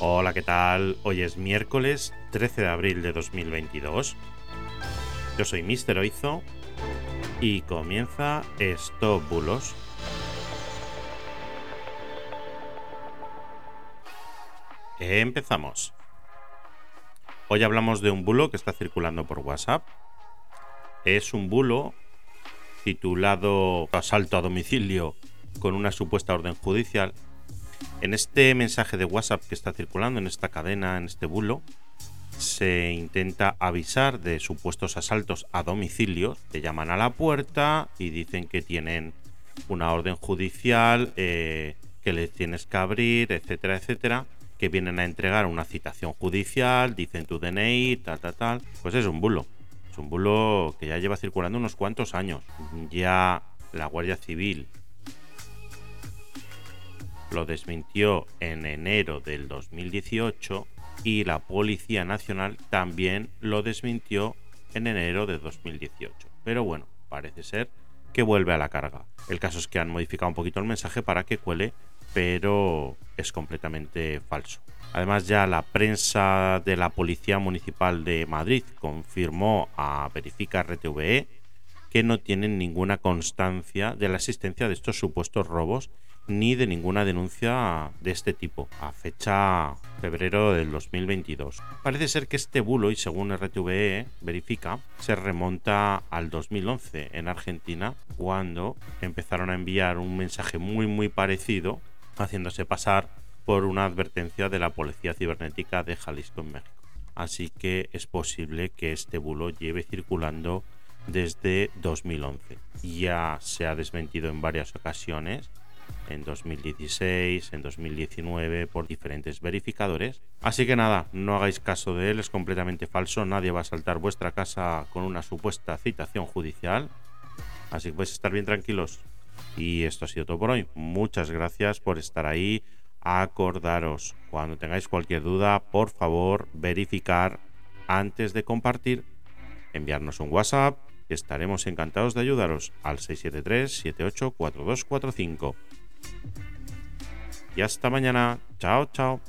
Hola, ¿qué tal? Hoy es miércoles 13 de abril de 2022. Yo soy Mister Oizo y comienza Stop Bulos. Empezamos. Hoy hablamos de un bulo que está circulando por WhatsApp. Es un bulo titulado Asalto a domicilio con una supuesta orden judicial. En este mensaje de WhatsApp que está circulando, en esta cadena, en este bulo, se intenta avisar de supuestos asaltos a domicilio. Te llaman a la puerta y dicen que tienen una orden judicial, eh, que les tienes que abrir, etcétera, etcétera que vienen a entregar una citación judicial, dicen tu DNI, tal, tal, tal. Pues es un bulo. Es un bulo que ya lleva circulando unos cuantos años. Ya la Guardia Civil lo desmintió en enero del 2018 y la Policía Nacional también lo desmintió en enero de 2018. Pero bueno, parece ser que vuelve a la carga. El caso es que han modificado un poquito el mensaje para que cuele pero es completamente falso. Además ya la prensa de la Policía Municipal de Madrid confirmó a Verifica RTVE que no tienen ninguna constancia de la existencia de estos supuestos robos ni de ninguna denuncia de este tipo a fecha febrero del 2022. Parece ser que este bulo, y según RTVE verifica, se remonta al 2011 en Argentina, cuando empezaron a enviar un mensaje muy muy parecido haciéndose pasar por una advertencia de la Policía Cibernética de Jalisco en México. Así que es posible que este bulo lleve circulando desde 2011. Ya se ha desmentido en varias ocasiones, en 2016, en 2019, por diferentes verificadores. Así que nada, no hagáis caso de él, es completamente falso, nadie va a saltar vuestra casa con una supuesta citación judicial. Así que podéis estar bien tranquilos. Y esto ha sido todo por hoy. Muchas gracias por estar ahí. Acordaros, cuando tengáis cualquier duda, por favor, verificar antes de compartir, enviarnos un WhatsApp, estaremos encantados de ayudaros al 673-784245. Y hasta mañana. Chao, chao.